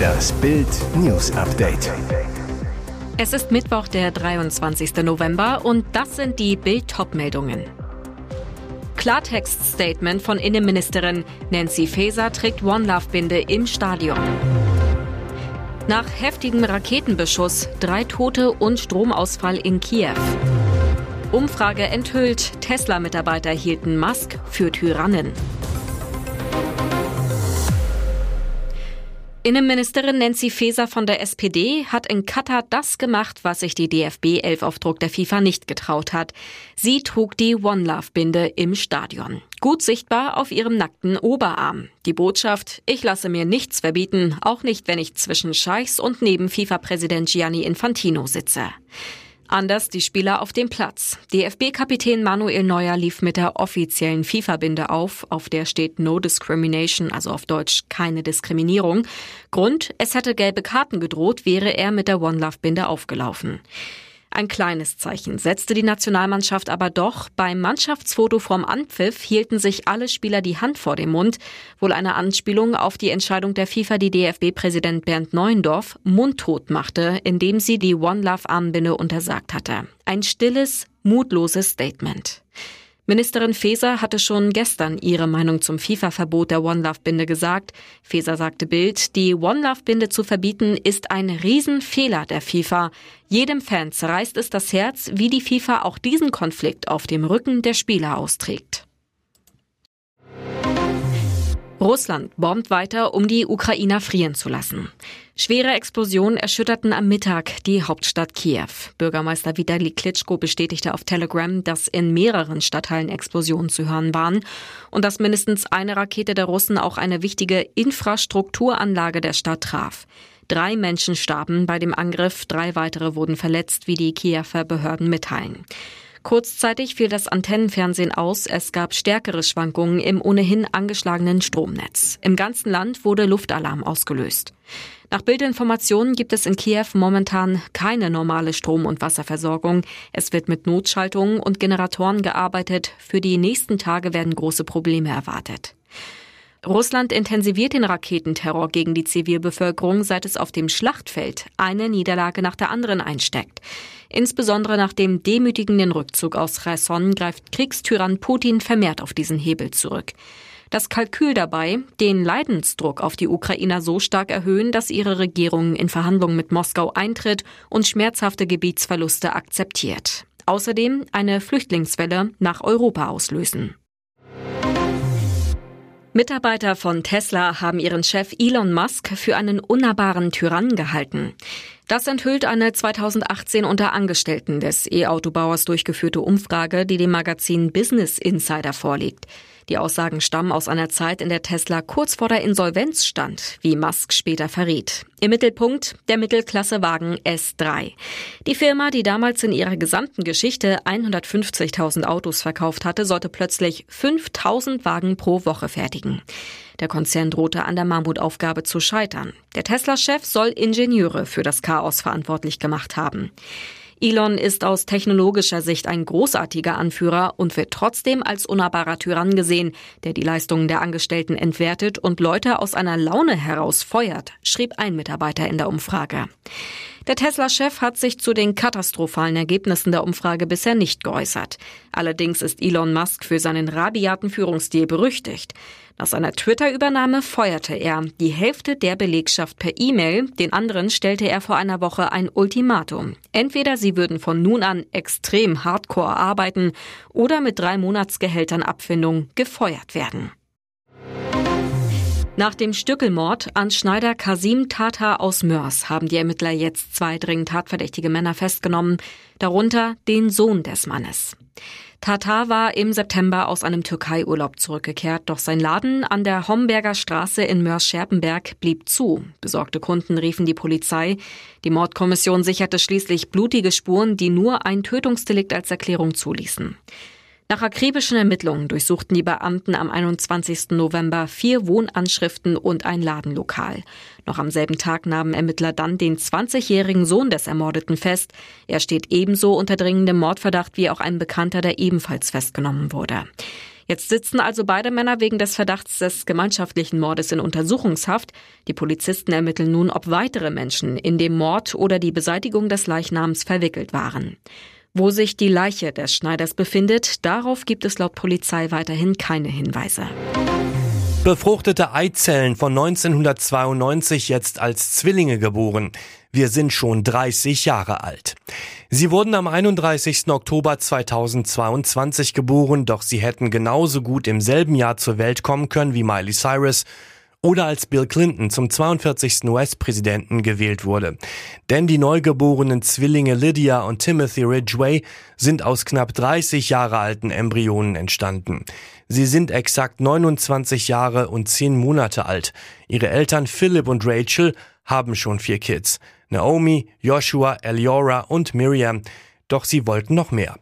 Das Bild News Update. Es ist Mittwoch, der 23. November und das sind die Bild-Top-Meldungen. Klartext-Statement von Innenministerin Nancy Faeser trägt One Love Binde im Stadion. Nach heftigem Raketenbeschuss drei Tote und Stromausfall in Kiew. Umfrage enthüllt, Tesla-Mitarbeiter hielten Musk für Tyrannen. Innenministerin Nancy Faeser von der SPD hat in Katar das gemacht, was sich die DFB 11 auf Druck der FIFA nicht getraut hat. Sie trug die One Love Binde im Stadion. Gut sichtbar auf ihrem nackten Oberarm. Die Botschaft, ich lasse mir nichts verbieten, auch nicht, wenn ich zwischen Scheichs und neben FIFA-Präsident Gianni Infantino sitze. Anders die Spieler auf dem Platz. DFB-Kapitän Manuel Neuer lief mit der offiziellen FIFA-Binde auf, auf der steht No Discrimination, also auf Deutsch keine Diskriminierung. Grund, es hätte gelbe Karten gedroht, wäre er mit der One Love-Binde aufgelaufen. Ein kleines Zeichen setzte die Nationalmannschaft aber doch. Beim Mannschaftsfoto vorm Anpfiff hielten sich alle Spieler die Hand vor dem Mund. Wohl eine Anspielung auf die Entscheidung der FIFA, die DFB-Präsident Bernd Neuendorf mundtot machte, indem sie die One Love Armbinde untersagt hatte. Ein stilles, mutloses Statement. Ministerin Faeser hatte schon gestern ihre Meinung zum FIFA-Verbot der One Love Binde gesagt. Faeser sagte Bild, die One Love Binde zu verbieten ist ein Riesenfehler der FIFA. Jedem Fan zerreißt es das Herz, wie die FIFA auch diesen Konflikt auf dem Rücken der Spieler austrägt. Russland bombt weiter, um die Ukrainer frieren zu lassen. Schwere Explosionen erschütterten am Mittag die Hauptstadt Kiew. Bürgermeister Vitali Klitschko bestätigte auf Telegram, dass in mehreren Stadtteilen Explosionen zu hören waren und dass mindestens eine Rakete der Russen auch eine wichtige Infrastrukturanlage der Stadt traf. Drei Menschen starben bei dem Angriff, drei weitere wurden verletzt, wie die Kiewer Behörden mitteilen. Kurzzeitig fiel das Antennenfernsehen aus. Es gab stärkere Schwankungen im ohnehin angeschlagenen Stromnetz. Im ganzen Land wurde Luftalarm ausgelöst. Nach Bildinformationen gibt es in Kiew momentan keine normale Strom- und Wasserversorgung. Es wird mit Notschaltungen und Generatoren gearbeitet. Für die nächsten Tage werden große Probleme erwartet. Russland intensiviert den Raketenterror gegen die Zivilbevölkerung, seit es auf dem Schlachtfeld eine Niederlage nach der anderen einsteckt. Insbesondere nach dem demütigenden Rückzug aus Cherson greift Kriegstyrann Putin vermehrt auf diesen Hebel zurück. Das Kalkül dabei, den Leidensdruck auf die Ukrainer so stark erhöhen, dass ihre Regierung in Verhandlungen mit Moskau eintritt und schmerzhafte Gebietsverluste akzeptiert. Außerdem eine Flüchtlingswelle nach Europa auslösen. Mitarbeiter von Tesla haben ihren Chef Elon Musk für einen unnahbaren Tyrannen gehalten. Das enthüllt eine 2018 unter Angestellten des E-Autobauers durchgeführte Umfrage, die dem Magazin Business Insider vorliegt. Die Aussagen stammen aus einer Zeit, in der Tesla kurz vor der Insolvenz stand, wie Musk später verriet. Im Mittelpunkt der Mittelklassewagen S3. Die Firma, die damals in ihrer gesamten Geschichte 150.000 Autos verkauft hatte, sollte plötzlich 5.000 Wagen pro Woche fertigen. Der Konzern drohte an der Mammutaufgabe zu scheitern. Der Tesla-Chef soll Ingenieure für das Chaos verantwortlich gemacht haben. Elon ist aus technologischer Sicht ein großartiger Anführer und wird trotzdem als unnahbarer Tyrann gesehen, der die Leistungen der Angestellten entwertet und Leute aus einer Laune heraus feuert, schrieb ein Mitarbeiter in der Umfrage. Der Tesla-Chef hat sich zu den katastrophalen Ergebnissen der Umfrage bisher nicht geäußert. Allerdings ist Elon Musk für seinen rabiaten Führungsstil berüchtigt. Nach seiner Twitter-Übernahme feuerte er die Hälfte der Belegschaft per E-Mail, den anderen stellte er vor einer Woche ein Ultimatum. Entweder sie würden von nun an extrem hardcore arbeiten oder mit drei Monatsgehältern Abfindung gefeuert werden. Nach dem Stückelmord an Schneider Kasim Tata aus Mörs haben die Ermittler jetzt zwei dringend tatverdächtige Männer festgenommen, darunter den Sohn des Mannes. Tata war im September aus einem Türkei-Urlaub zurückgekehrt, doch sein Laden an der Homberger Straße in Mörs-Scherpenberg blieb zu. Besorgte Kunden riefen die Polizei. Die Mordkommission sicherte schließlich blutige Spuren, die nur ein Tötungsdelikt als Erklärung zuließen. Nach akribischen Ermittlungen durchsuchten die Beamten am 21. November vier Wohnanschriften und ein Ladenlokal. Noch am selben Tag nahmen Ermittler dann den 20-jährigen Sohn des Ermordeten fest. Er steht ebenso unter dringendem Mordverdacht wie auch ein Bekannter, der ebenfalls festgenommen wurde. Jetzt sitzen also beide Männer wegen des Verdachts des gemeinschaftlichen Mordes in Untersuchungshaft. Die Polizisten ermitteln nun, ob weitere Menschen in dem Mord oder die Beseitigung des Leichnams verwickelt waren. Wo sich die Leiche des Schneiders befindet, darauf gibt es laut Polizei weiterhin keine Hinweise. Befruchtete Eizellen von 1992 jetzt als Zwillinge geboren. Wir sind schon 30 Jahre alt. Sie wurden am 31. Oktober 2022 geboren, doch sie hätten genauso gut im selben Jahr zur Welt kommen können wie Miley Cyrus oder als Bill Clinton zum 42. US-Präsidenten gewählt wurde. Denn die neugeborenen Zwillinge Lydia und Timothy Ridgway sind aus knapp 30 Jahre alten Embryonen entstanden. Sie sind exakt 29 Jahre und 10 Monate alt. Ihre Eltern Philip und Rachel haben schon vier Kids. Naomi, Joshua, Eliora und Miriam. Doch sie wollten noch mehr.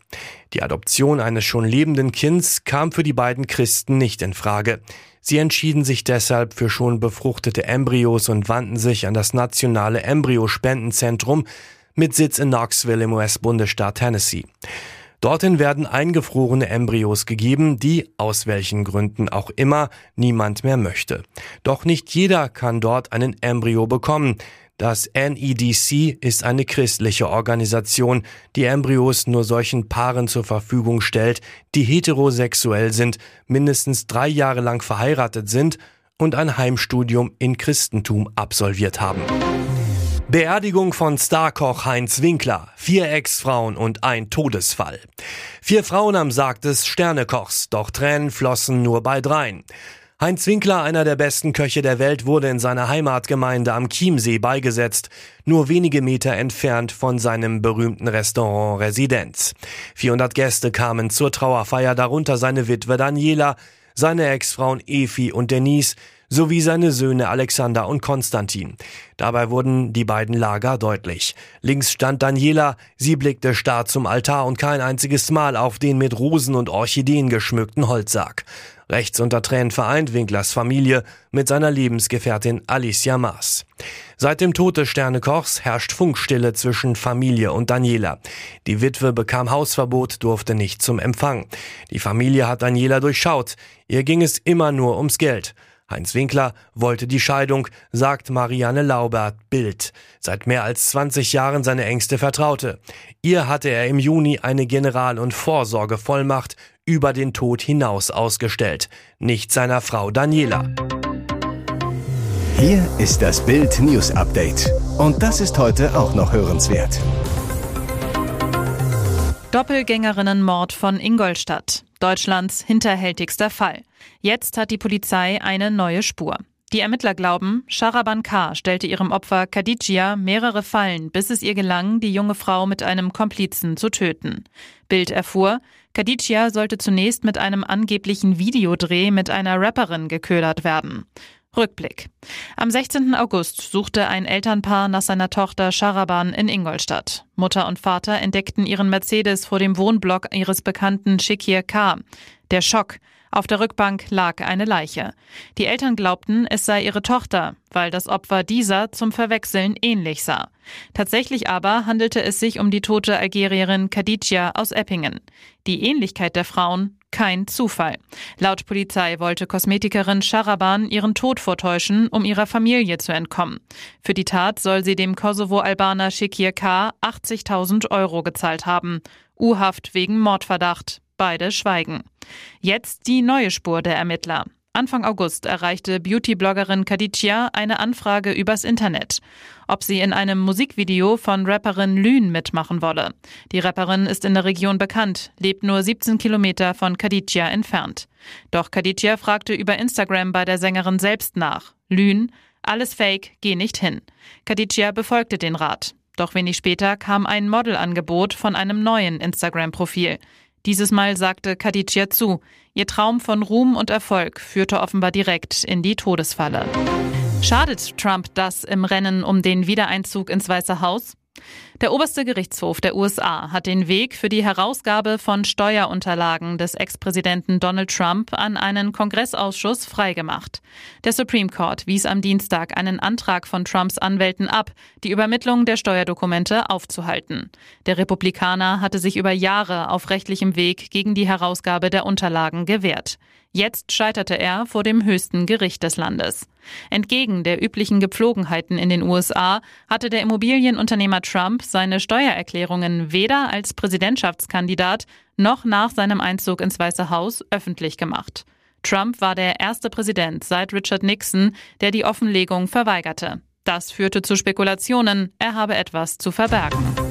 Die Adoption eines schon lebenden Kinds kam für die beiden Christen nicht in Frage. Sie entschieden sich deshalb für schon befruchtete Embryos und wandten sich an das nationale Embryospendenzentrum mit Sitz in Knoxville im US-Bundesstaat Tennessee. Dorthin werden eingefrorene Embryos gegeben, die, aus welchen Gründen auch immer, niemand mehr möchte. Doch nicht jeder kann dort einen Embryo bekommen. Das NEDC ist eine christliche Organisation, die Embryos nur solchen Paaren zur Verfügung stellt, die heterosexuell sind, mindestens drei Jahre lang verheiratet sind und ein Heimstudium in Christentum absolviert haben. Beerdigung von Starkoch Heinz Winkler, vier Ex-Frauen und ein Todesfall. Vier Frauen am Sarg des Sternekochs, doch Tränen flossen nur bei dreien. Heinz Winkler, einer der besten Köche der Welt, wurde in seiner Heimatgemeinde am Chiemsee beigesetzt, nur wenige Meter entfernt von seinem berühmten Restaurant Residenz. 400 Gäste kamen zur Trauerfeier, darunter seine Witwe Daniela, seine Ex-Frauen Efi und Denise, sowie seine Söhne Alexander und Konstantin. Dabei wurden die beiden Lager deutlich. Links stand Daniela, sie blickte starr zum Altar und kein einziges Mal auf den mit Rosen und Orchideen geschmückten Holzsarg. Rechts unter Tränen vereint Winklers Familie mit seiner Lebensgefährtin Alicia Maas. Seit dem Tod des Sternekochs herrscht Funkstille zwischen Familie und Daniela. Die Witwe bekam Hausverbot, durfte nicht zum Empfang. Die Familie hat Daniela durchschaut. Ihr ging es immer nur ums Geld. Heinz Winkler wollte die Scheidung, sagt Marianne Laubert, Bild. Seit mehr als 20 Jahren seine engste Vertraute. Ihr hatte er im Juni eine General- und Vorsorgevollmacht über den Tod hinaus ausgestellt, nicht seiner Frau Daniela. Hier ist das Bild News Update. Und das ist heute auch noch hörenswert. Doppelgängerinnenmord von Ingolstadt. Deutschlands hinterhältigster Fall. Jetzt hat die Polizei eine neue Spur. Die Ermittler glauben, Sharaban K. stellte ihrem Opfer Khadijia mehrere Fallen, bis es ihr gelang, die junge Frau mit einem Komplizen zu töten. Bild erfuhr, Khadijia sollte zunächst mit einem angeblichen Videodreh mit einer Rapperin geködert werden. Rückblick. Am 16. August suchte ein Elternpaar nach seiner Tochter Sharaban in Ingolstadt. Mutter und Vater entdeckten ihren Mercedes vor dem Wohnblock ihres Bekannten Shikir K. Der Schock. Auf der Rückbank lag eine Leiche. Die Eltern glaubten, es sei ihre Tochter, weil das Opfer dieser zum Verwechseln ähnlich sah. Tatsächlich aber handelte es sich um die tote Algerierin Khadija aus Eppingen. Die Ähnlichkeit der Frauen kein Zufall. Laut Polizei wollte Kosmetikerin Sharaban ihren Tod vortäuschen, um ihrer Familie zu entkommen. Für die Tat soll sie dem Kosovo-Albaner Shekir K. 80.000 Euro gezahlt haben. U-Haft wegen Mordverdacht. Beide schweigen. Jetzt die neue Spur der Ermittler. Anfang August erreichte Beauty-Bloggerin Khadija eine Anfrage übers Internet, ob sie in einem Musikvideo von Rapperin Lün mitmachen wolle. Die Rapperin ist in der Region bekannt, lebt nur 17 Kilometer von Khadija entfernt. Doch Khadija fragte über Instagram bei der Sängerin selbst nach. Lün, alles fake, geh nicht hin. Khadija befolgte den Rat. Doch wenig später kam ein Modelangebot von einem neuen Instagram-Profil. Dieses Mal sagte Khadija zu. Ihr Traum von Ruhm und Erfolg führte offenbar direkt in die Todesfalle. Schadet Trump das im Rennen um den Wiedereinzug ins Weiße Haus? Der oberste Gerichtshof der USA hat den Weg für die Herausgabe von Steuerunterlagen des Ex-Präsidenten Donald Trump an einen Kongressausschuss freigemacht. Der Supreme Court wies am Dienstag einen Antrag von Trumps Anwälten ab, die Übermittlung der Steuerdokumente aufzuhalten. Der Republikaner hatte sich über Jahre auf rechtlichem Weg gegen die Herausgabe der Unterlagen gewehrt. Jetzt scheiterte er vor dem höchsten Gericht des Landes. Entgegen der üblichen Gepflogenheiten in den USA hatte der Immobilienunternehmer Trump seine Steuererklärungen weder als Präsidentschaftskandidat noch nach seinem Einzug ins Weiße Haus öffentlich gemacht. Trump war der erste Präsident seit Richard Nixon, der die Offenlegung verweigerte. Das führte zu Spekulationen, er habe etwas zu verbergen.